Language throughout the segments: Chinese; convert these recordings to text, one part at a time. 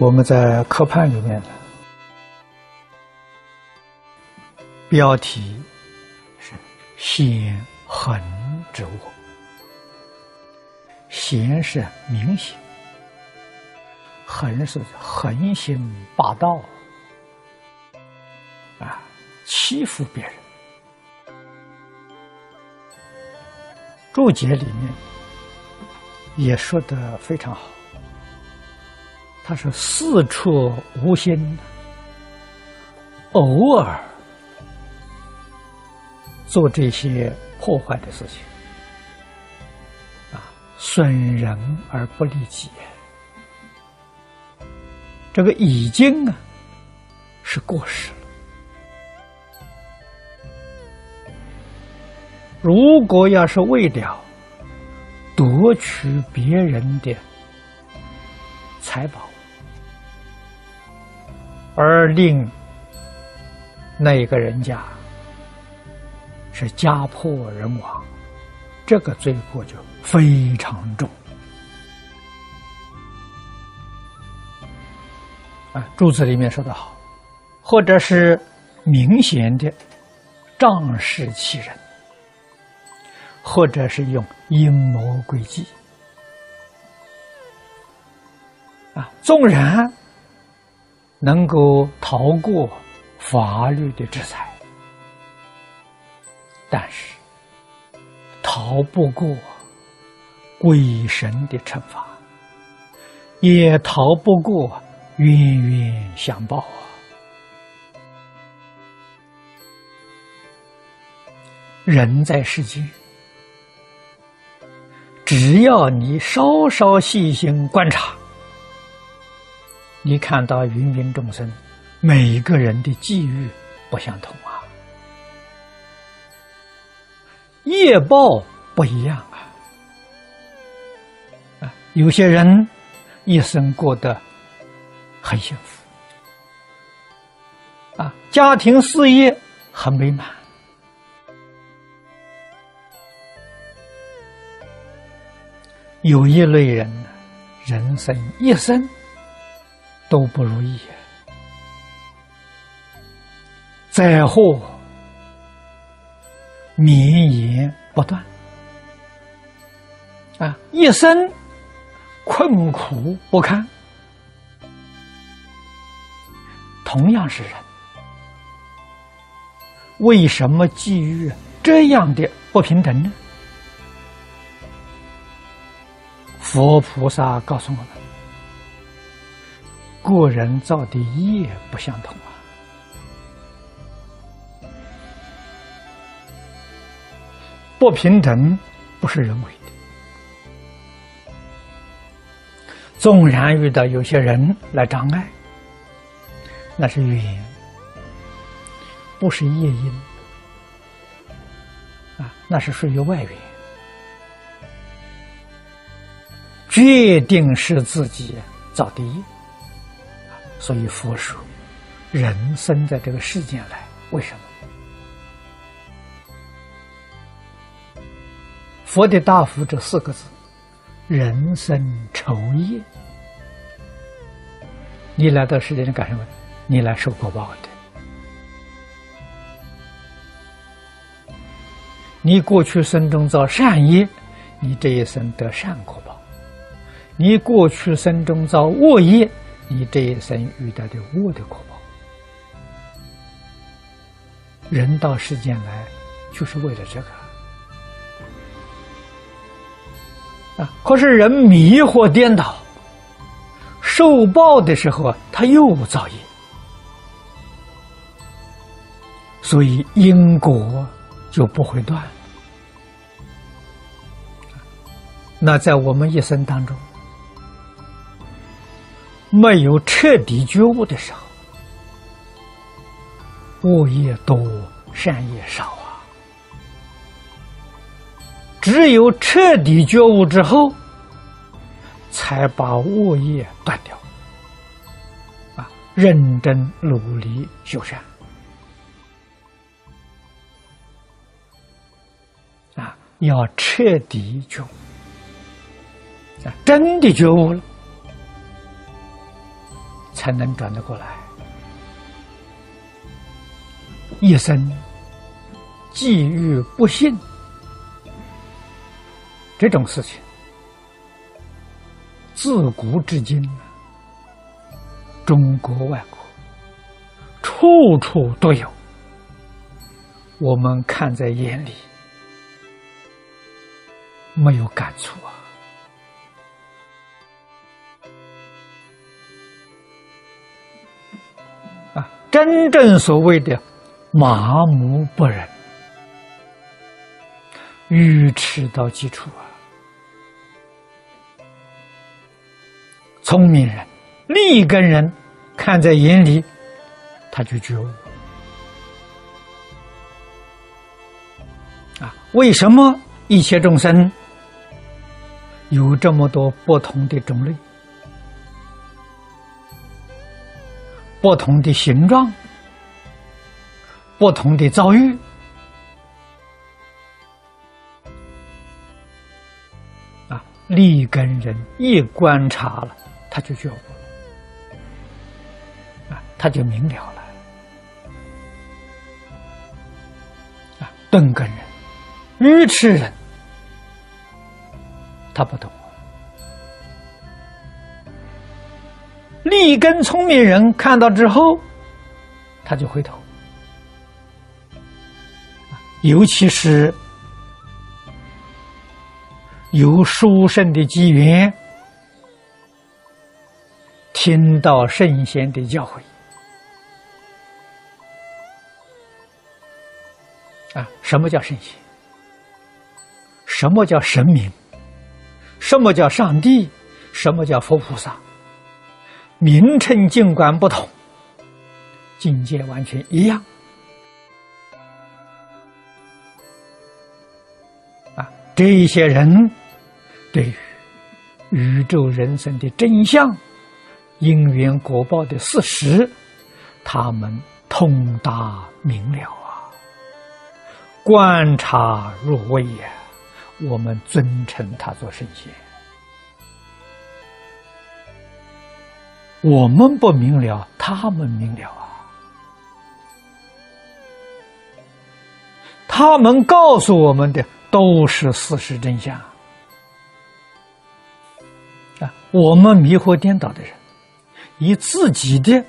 我们在课判里面的标题是“显横之物”，显是明显，横是横行霸道啊，欺负别人。注解里面也说的非常好。他是四处无心，偶尔做这些破坏的事情，啊，损人而不利己。这个已经啊是过时了。如果要是为了夺取别人的财宝，而令那个人家是家破人亡，这个罪过就非常重。啊，柱子里面说的好，或者是明显的仗势欺人，或者是用阴谋诡计，啊，纵然。能够逃过法律的制裁，但是逃不过鬼神的惩罚，也逃不过冤冤相报啊！人在世间，只要你稍稍细心观察。你看到芸芸众生，每一个人的际遇不相同啊，业报不一样啊。啊，有些人一生过得很幸福，啊，家庭事业很美满。有一类人呢，人生一生。都不如意，灾祸绵延不断，啊，一生困苦不堪。同样是人，为什么际遇这样的不平等呢？佛菩萨告诉我们。个人造的业不相同啊，不平等不是人为的。纵然遇到有些人来障碍，那是缘，不是业因啊，那是属于外缘，决定是自己造的业。所以佛说，人生在这个世间来，为什么？佛的大福这四个字：人生愁业。你来到世界上干什么？你来受果报的。你过去生中造善业，你这一生得善果报；你过去生中造恶业。你这一生遇到的恶的果报，人到世间来就是为了这个啊！可是人迷惑颠倒，受报的时候他又造业，所以因果就不会断。那在我们一生当中。没有彻底觉悟的时候，恶业多，善业少啊。只有彻底觉悟之后，才把恶业断掉。啊，认真努力修善，啊，要彻底觉悟，啊，真的觉悟了。才能转得过来。一生际遇不幸这种事情，自古至今，中国外国处处都有，我们看在眼里，没有感触啊。真正所谓的。麻木不仁，愚痴到极处啊！聪明人、立根人看在眼里，他就觉悟啊！为什么一切众生有这么多不同的种类、不同的形状？不同的遭遇啊，立根人一观察了，他就觉悟了，啊，他就明了了。啊，钝根人、愚痴人，他不懂；立根聪明人看到之后，他就回头。尤其是有殊胜的机缘，听到圣贤的教诲啊！什么叫圣贤？什么叫神明？什么叫上帝？什么叫佛菩萨？名称尽管不同，境界完全一样。啊这一些人对于宇宙人生的真相、因缘果报的事实，他们通达明了啊，观察入微呀，我们尊称他做圣贤。我们不明了，他们明了啊，他们告诉我们的。都是事实真相啊！我们迷惑颠倒的人，以自己的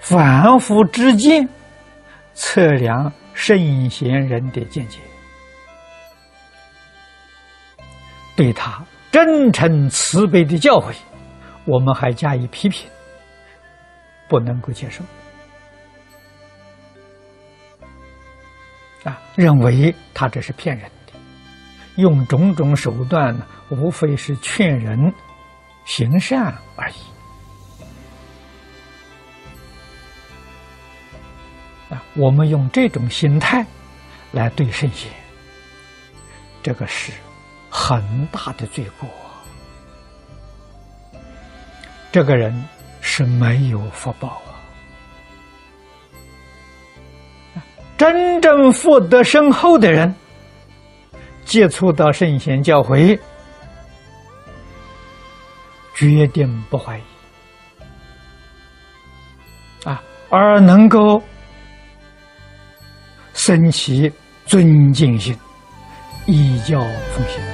反复之见测量圣贤人的见解，对他真诚慈悲的教诲，我们还加以批评，不能够接受。啊，认为他这是骗人的，用种种手段呢，无非是劝人行善而已。啊，我们用这种心态来对圣贤，这个是很大的罪过。这个人是没有福报啊。真正福德深厚的人，接触到圣贤教诲，决定不怀疑啊，而能够升起尊敬心，依教奉行。